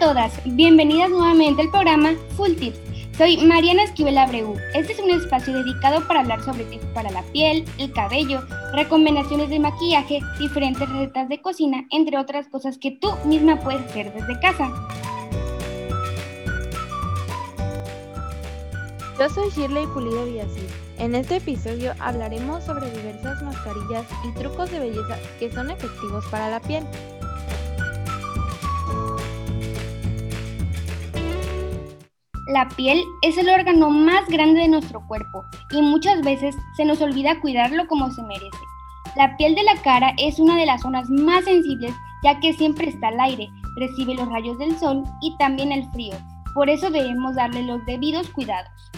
todas, bienvenidas nuevamente al programa Full Tips. Soy Mariana Esquivel Abreu. Este es un espacio dedicado para hablar sobre tips para la piel, el cabello, recomendaciones de maquillaje, diferentes recetas de cocina, entre otras cosas que tú misma puedes hacer desde casa. Yo soy Shirley Pulido Villasir. En este episodio hablaremos sobre diversas mascarillas y trucos de belleza que son efectivos para la piel. La piel es el órgano más grande de nuestro cuerpo y muchas veces se nos olvida cuidarlo como se merece. La piel de la cara es una de las zonas más sensibles ya que siempre está al aire, recibe los rayos del sol y también el frío. Por eso debemos darle los debidos cuidados.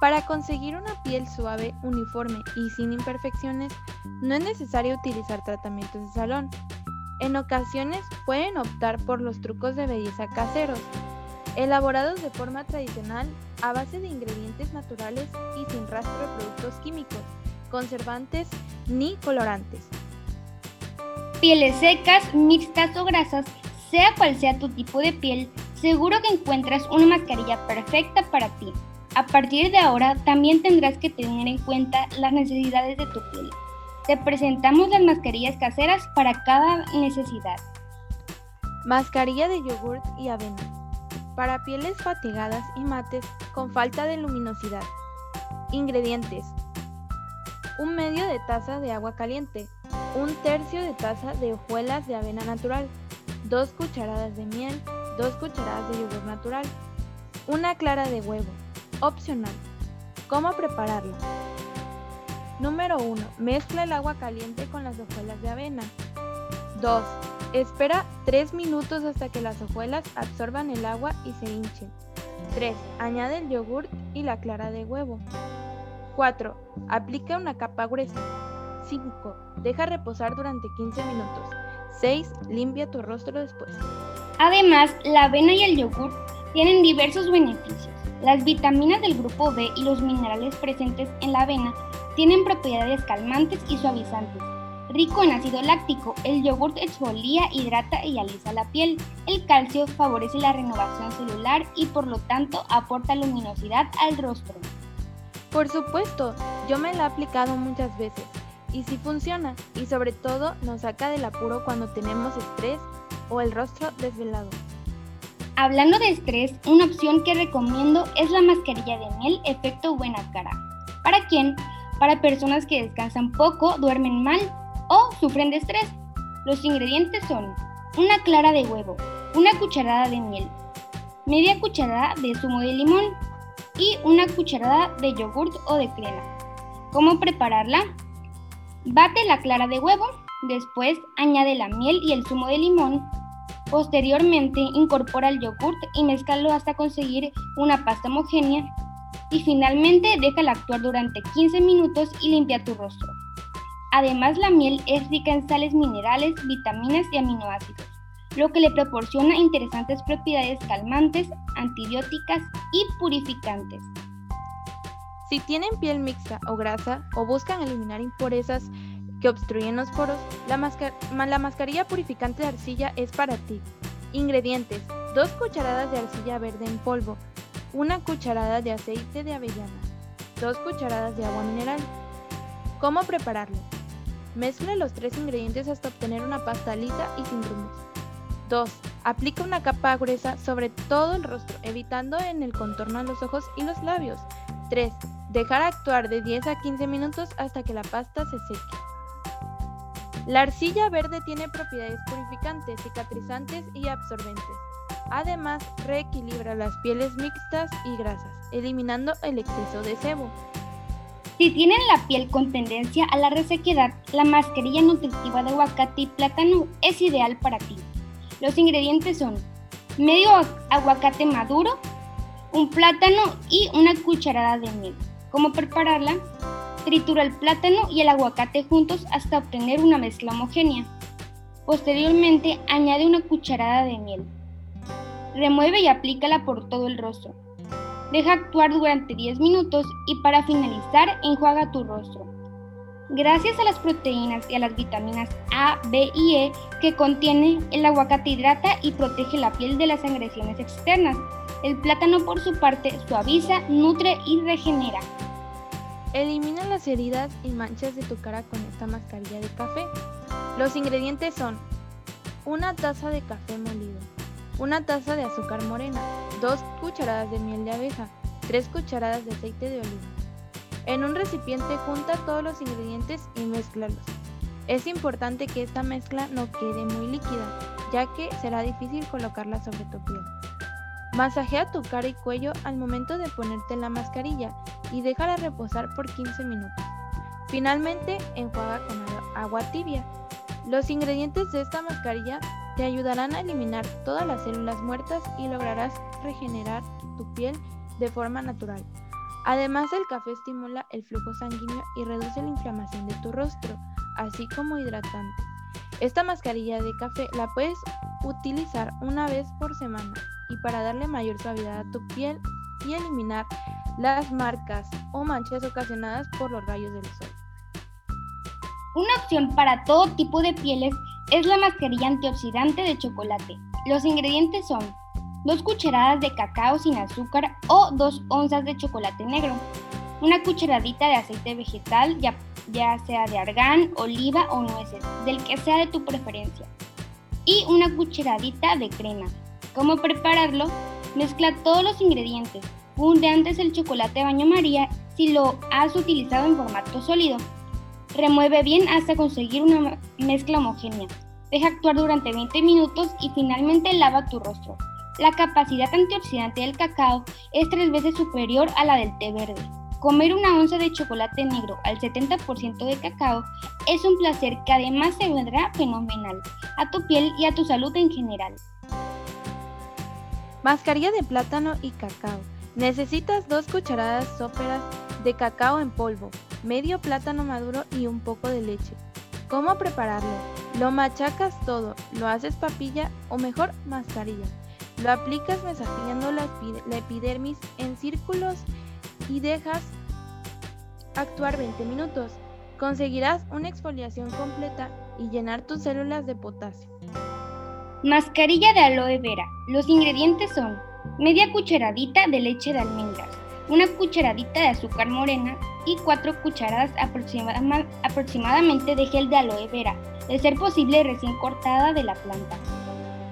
Para conseguir una piel suave, uniforme y sin imperfecciones, no es necesario utilizar tratamientos de salón. En ocasiones pueden optar por los trucos de belleza caseros, elaborados de forma tradicional a base de ingredientes naturales y sin rastro de productos químicos, conservantes ni colorantes. Pieles secas, mixtas o grasas, sea cual sea tu tipo de piel, seguro que encuentras una mascarilla perfecta para ti. A partir de ahora también tendrás que tener en cuenta las necesidades de tu piel. Te presentamos las mascarillas caseras para cada necesidad. Mascarilla de yogurt y avena para pieles fatigadas y mates con falta de luminosidad. Ingredientes. Un medio de taza de agua caliente, un tercio de taza de hojuelas de avena natural, dos cucharadas de miel, dos cucharadas de yogur natural, una clara de huevo, opcional. ¿Cómo prepararla? Número 1. Mezcla el agua caliente con las hojuelas de avena. 2. Espera 3 minutos hasta que las hojuelas absorban el agua y se hinchen. 3. Añade el yogurt y la clara de huevo. 4. Aplica una capa gruesa. 5. Deja reposar durante 15 minutos. 6. Limpia tu rostro después. Además, la avena y el yogurt tienen diversos beneficios. Las vitaminas del grupo B y los minerales presentes en la avena tienen propiedades calmantes y suavizantes Rico en ácido láctico, el yogurt exfolia, hidrata y alisa la piel. El calcio favorece la renovación celular y por lo tanto aporta luminosidad al rostro. Por supuesto, yo me la he aplicado muchas veces y sí funciona y sobre todo nos saca del apuro cuando tenemos estrés o el rostro desvelado. Hablando de estrés, una opción que recomiendo es la mascarilla de miel efecto buena cara. ¿Para quién? Para personas que descansan poco, duermen mal o sufren de estrés. Los ingredientes son una clara de huevo, una cucharada de miel, media cucharada de zumo de limón y una cucharada de yogurt o de crema. ¿Cómo prepararla? Bate la clara de huevo, después añade la miel y el zumo de limón. Posteriormente incorpora el yogurt y mezclalo hasta conseguir una pasta homogénea. Y finalmente déjala actuar durante 15 minutos y limpia tu rostro. Además, la miel es rica en sales minerales, vitaminas y aminoácidos, lo que le proporciona interesantes propiedades calmantes, antibióticas y purificantes. Si tienen piel mixta o grasa o buscan eliminar impurezas que obstruyen los poros, la, la mascarilla purificante de arcilla es para ti. Ingredientes: 2 cucharadas de arcilla verde en polvo, 1 cucharada de aceite de avellana, 2 cucharadas de agua mineral. ¿Cómo prepararlo? Mezcle los tres ingredientes hasta obtener una pasta lisa y sin grumos. 2. Aplica una capa gruesa sobre todo el rostro, evitando en el contorno de los ojos y los labios. 3. Dejar actuar de 10 a 15 minutos hasta que la pasta se seque. La arcilla verde tiene propiedades purificantes, cicatrizantes y absorbentes. Además, reequilibra las pieles mixtas y grasas, eliminando el exceso de sebo. Si tienen la piel con tendencia a la resequedad, la mascarilla nutritiva de aguacate y plátano es ideal para ti. Los ingredientes son medio aguacate maduro, un plátano y una cucharada de miel. ¿Cómo prepararla? Tritura el plátano y el aguacate juntos hasta obtener una mezcla homogénea. Posteriormente añade una cucharada de miel. Remueve y aplícala por todo el rostro. Deja actuar durante 10 minutos y para finalizar enjuaga tu rostro. Gracias a las proteínas y a las vitaminas A, B y E que contiene, el aguacate hidrata y protege la piel de las agresiones externas. El plátano por su parte suaviza, nutre y regenera. Elimina las heridas y manchas de tu cara con esta mascarilla de café. Los ingredientes son una taza de café molido, una taza de azúcar morena, dos cucharadas de miel de abeja, tres cucharadas de aceite de oliva. En un recipiente junta todos los ingredientes y mezclalos. Es importante que esta mezcla no quede muy líquida, ya que será difícil colocarla sobre tu piel. Masajea tu cara y cuello al momento de ponerte la mascarilla y déjala reposar por 15 minutos. Finalmente, enjuaga con agua tibia. Los ingredientes de esta mascarilla te ayudarán a eliminar todas las células muertas y lograrás regenerar tu piel de forma natural. Además, el café estimula el flujo sanguíneo y reduce la inflamación de tu rostro, así como hidratante. Esta mascarilla de café la puedes utilizar una vez por semana y para darle mayor suavidad a tu piel y eliminar las marcas o manchas ocasionadas por los rayos del sol. Una opción para todo tipo de pieles es la mascarilla antioxidante de chocolate. Los ingredientes son 2 cucharadas de cacao sin azúcar o 2 onzas de chocolate negro, una cucharadita de aceite vegetal, ya, ya sea de argán, oliva o nueces, del que sea de tu preferencia, y una cucharadita de crema. ¿Cómo prepararlo? Mezcla todos los ingredientes. Funde antes el chocolate baño María si lo has utilizado en formato sólido. Remueve bien hasta conseguir una mezcla homogénea. Deja actuar durante 20 minutos y finalmente lava tu rostro. La capacidad antioxidante del cacao es tres veces superior a la del té verde. Comer una onza de chocolate negro al 70% de cacao es un placer que además se vendrá fenomenal a tu piel y a tu salud en general. Mascarilla de plátano y cacao. Necesitas dos cucharadas sóperas de cacao en polvo, medio plátano maduro y un poco de leche. ¿Cómo prepararlo? Lo machacas todo, lo haces papilla o mejor mascarilla. Lo aplicas masajeando la, epidermis en círculos y dejas actuar 20 minutos. Conseguirás una exfoliación completa y llenar tus células de potasio. Mascarilla de aloe vera. Los ingredientes son media cucharadita de leche de almendras, una cucharadita de azúcar morena y cuatro cucharadas aproximadamente de gel de aloe vera, de ser posible recién cortada de la planta.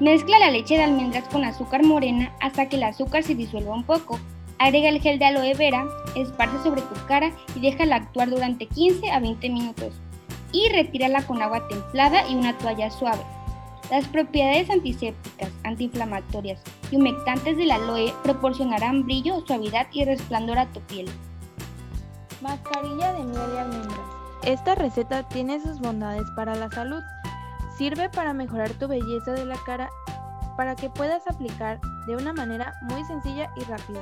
Mezcla la leche de almendras con azúcar morena hasta que el azúcar se disuelva un poco. Agrega el gel de aloe vera, esparce sobre tu cara y déjala actuar durante 15 a 20 minutos. Y retírala con agua templada y una toalla suave. Las propiedades antisépticas, antiinflamatorias y humectantes del aloe proporcionarán brillo, suavidad y resplandor a tu piel. Mascarilla de miel y almendras. Esta receta tiene sus bondades para la salud. Sirve para mejorar tu belleza de la cara para que puedas aplicar de una manera muy sencilla y rápida.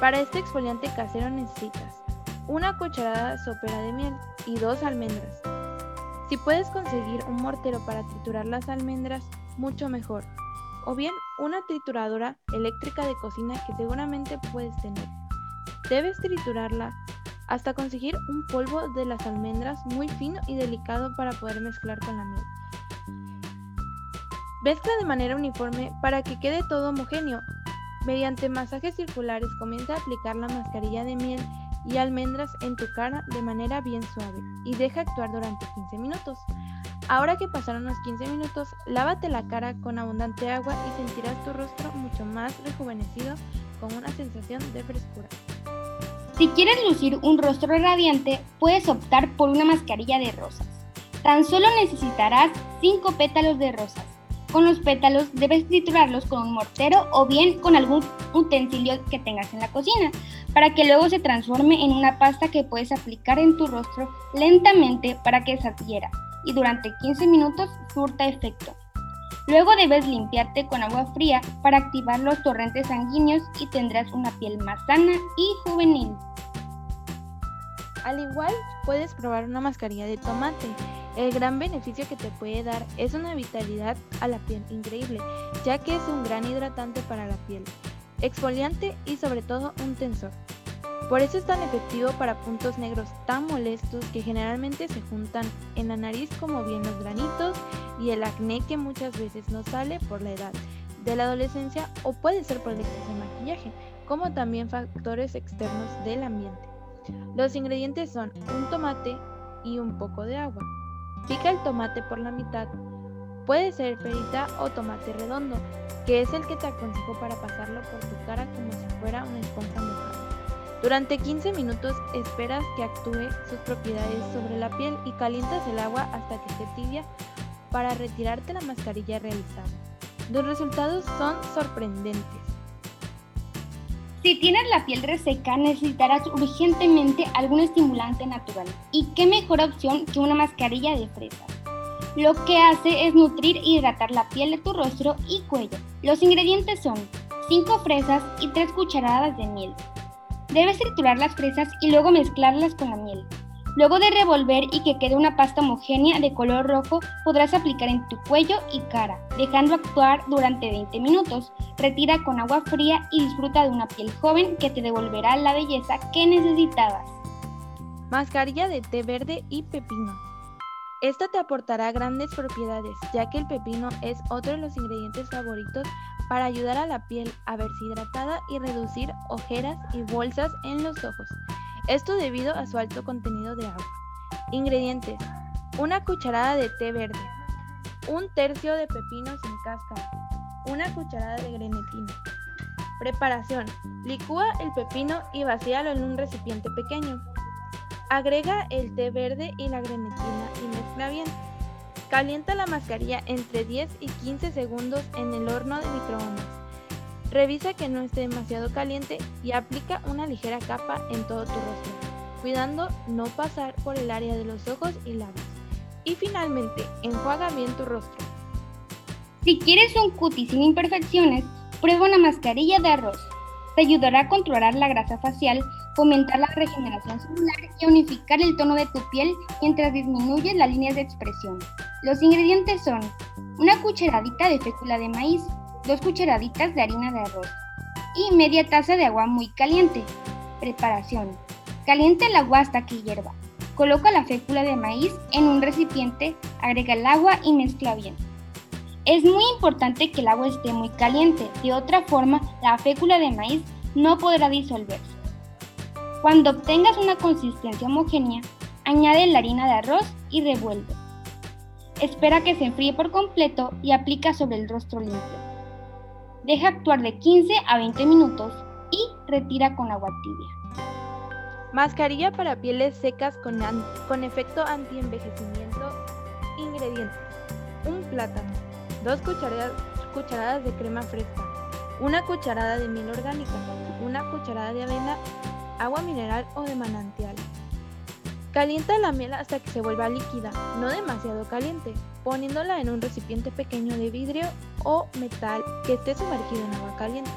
Para este exfoliante casero necesitas una cucharada sopera de miel y dos almendras. Si puedes conseguir un mortero para triturar las almendras, mucho mejor. O bien una trituradora eléctrica de cocina que seguramente puedes tener. Debes triturarla hasta conseguir un polvo de las almendras muy fino y delicado para poder mezclar con la miel. Mezcla de manera uniforme para que quede todo homogéneo. Mediante masajes circulares comienza a aplicar la mascarilla de miel y almendras en tu cara de manera bien suave y deja actuar durante 15 minutos. Ahora que pasaron los 15 minutos, lávate la cara con abundante agua y sentirás tu rostro mucho más rejuvenecido con una sensación de frescura. Si quieres lucir un rostro radiante, puedes optar por una mascarilla de rosas. Tan solo necesitarás 5 pétalos de rosas con los pétalos debes triturarlos con un mortero o bien con algún utensilio que tengas en la cocina, para que luego se transforme en una pasta que puedes aplicar en tu rostro lentamente para que se adhiera y durante 15 minutos surta efecto. Luego debes limpiarte con agua fría para activar los torrentes sanguíneos y tendrás una piel más sana y juvenil. Al igual, puedes probar una mascarilla de tomate el gran beneficio que te puede dar es una vitalidad a la piel increíble, ya que es un gran hidratante para la piel, exfoliante y sobre todo un tensor. Por eso es tan efectivo para puntos negros tan molestos que generalmente se juntan en la nariz como bien los granitos y el acné que muchas veces no sale por la edad de la adolescencia o puede ser por el exceso de maquillaje, como también factores externos del ambiente. Los ingredientes son un tomate y un poco de agua. Pica el tomate por la mitad. Puede ser perita o tomate redondo, que es el que te aconsejo para pasarlo por tu cara como si fuera una esponja mojada. Durante 15 minutos esperas que actúe sus propiedades sobre la piel y calientas el agua hasta que esté tibia para retirarte la mascarilla realizada. Los resultados son sorprendentes. Si tienes la piel reseca, necesitarás urgentemente algún estimulante natural. ¿Y qué mejor opción que una mascarilla de fresas? Lo que hace es nutrir e hidratar la piel de tu rostro y cuello. Los ingredientes son 5 fresas y 3 cucharadas de miel, Debes triturar las fresas y luego mezclarlas con la miel. Luego de revolver y que quede una pasta homogénea de color rojo, podrás aplicar en tu cuello y cara, dejando actuar durante 20 minutos. Retira con agua fría y disfruta de una piel joven que te devolverá la belleza que necesitabas. Mascarilla de té verde y pepino. Esta te aportará grandes propiedades, ya que el pepino es otro de los ingredientes favoritos para ayudar a la piel a verse hidratada y reducir ojeras y bolsas en los ojos. Esto debido a su alto contenido de agua. Ingredientes. Una cucharada de té verde. Un tercio de pepino sin cáscara. Una cucharada de grenetina. Preparación. Licúa el pepino y vacíalo en un recipiente pequeño. Agrega el té verde y la grenetina y mezcla bien. Calienta la mascarilla entre 10 y 15 segundos en el horno de microondas. Revisa que no esté demasiado caliente y aplica una ligera capa en todo tu rostro, cuidando no pasar por el área de los ojos y labios. Y finalmente, enjuaga bien tu rostro. Si quieres un cutis sin imperfecciones, prueba una mascarilla de arroz. Te ayudará a controlar la grasa facial fomentar la regeneración celular y unificar el tono de tu piel mientras disminuyes las líneas de expresión. Los ingredientes son una cucharadita de fécula de maíz, dos cucharaditas de harina de arroz y media taza de agua muy caliente. Preparación. Calienta el agua hasta que hierva. Coloca la fécula de maíz en un recipiente, agrega el agua y mezcla bien. Es muy importante que el agua esté muy caliente, de otra forma la fécula de maíz no podrá disolverse. Cuando obtengas una consistencia homogénea, añade la harina de arroz y revuelve. Espera que se enfríe por completo y aplica sobre el rostro limpio. Deja actuar de 15 a 20 minutos y retira con agua tibia. Mascarilla para pieles secas con, con efecto anti-envejecimiento. Ingredientes. Un plátano. Dos cucharadas, cucharadas de crema fresca. Una cucharada de miel orgánica. Una cucharada de avena agua mineral o de manantial. Calienta la miel hasta que se vuelva líquida, no demasiado caliente, poniéndola en un recipiente pequeño de vidrio o metal que esté sumergido en agua caliente.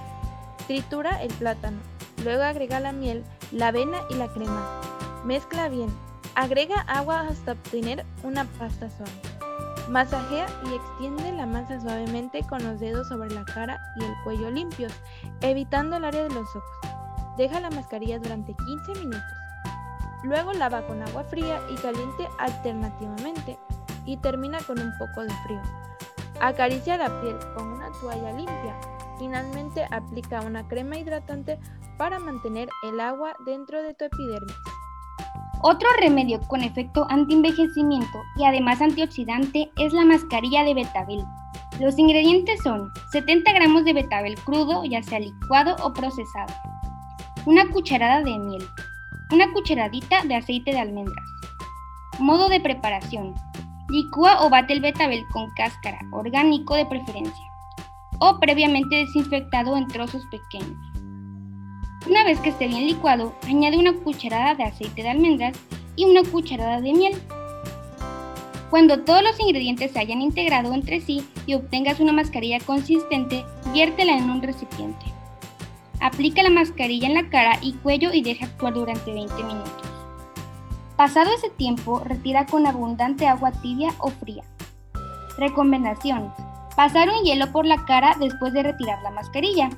Tritura el plátano, luego agrega la miel, la avena y la crema. Mezcla bien. Agrega agua hasta obtener una pasta suave. Masajea y extiende la masa suavemente con los dedos sobre la cara y el cuello limpios, evitando el área de los ojos. Deja la mascarilla durante 15 minutos. Luego lava con agua fría y caliente alternativamente y termina con un poco de frío. Acaricia la piel con una toalla limpia. Finalmente aplica una crema hidratante para mantener el agua dentro de tu epidermis. Otro remedio con efecto antienvejecimiento y además antioxidante es la mascarilla de betabel. Los ingredientes son 70 gramos de betabel crudo, ya sea licuado o procesado, una cucharada de miel, una cucharadita de aceite de almendras. Modo de preparación. Licúa o bate el betabel con cáscara, orgánico de preferencia, o previamente desinfectado en trozos pequeños. Una vez que esté bien licuado, añade una cucharada de aceite de almendras y una cucharada de miel. Cuando todos los ingredientes se hayan integrado entre sí y obtengas una mascarilla consistente, viértela en un recipiente. Aplica la mascarilla en la cara y cuello y deja actuar durante 20 minutos. Pasado ese tiempo, retira con abundante agua tibia o fría. Recomendación. Pasar un hielo por la cara después de retirar la mascarilla.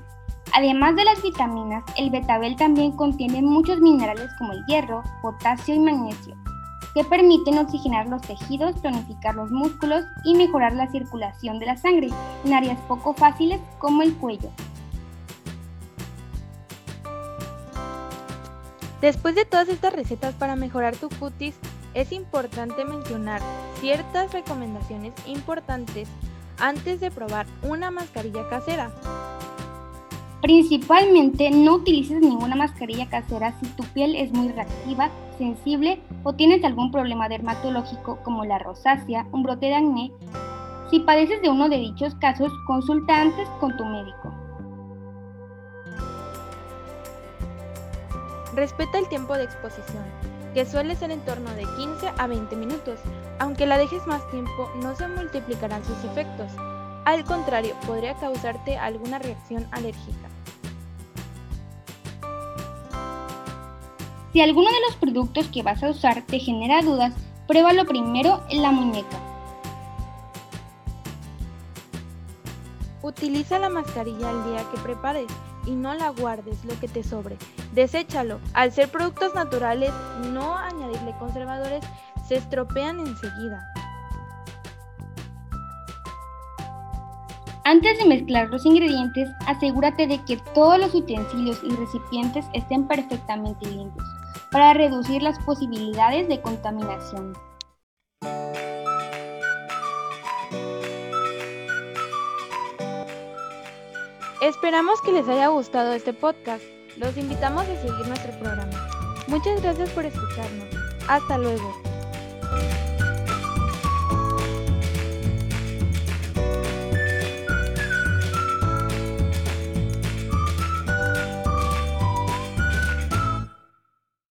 Además de las vitaminas, el betabel también contiene muchos minerales como el hierro, potasio y magnesio, que permiten oxigenar los tejidos, tonificar los músculos y mejorar la circulación de la sangre en áreas poco fáciles como el cuello. Después de todas estas recetas para mejorar tu cutis, es importante mencionar ciertas recomendaciones importantes antes de probar una mascarilla casera. Principalmente no utilices ninguna mascarilla casera si tu piel es muy reactiva, sensible o tienes algún problema dermatológico como la rosácea, un brote de acné. Si padeces de uno de dichos casos, consulta antes con tu médico. Respeta el tiempo de exposición, que suele ser en torno de 15 a 20 minutos. Aunque la dejes más tiempo, no se multiplicarán sus efectos. Al contrario, podría causarte alguna reacción alérgica. Si alguno de los productos que vas a usar te genera dudas, pruébalo primero en la muñeca. Utiliza la mascarilla el día que prepares y no la guardes lo que te sobre. Deséchalo. Al ser productos naturales, no añadirle conservadores, se estropean enseguida. Antes de mezclar los ingredientes, asegúrate de que todos los utensilios y recipientes estén perfectamente limpios para reducir las posibilidades de contaminación. Esperamos que les haya gustado este podcast. Los invitamos a seguir nuestro programa. Muchas gracias por escucharnos. Hasta luego.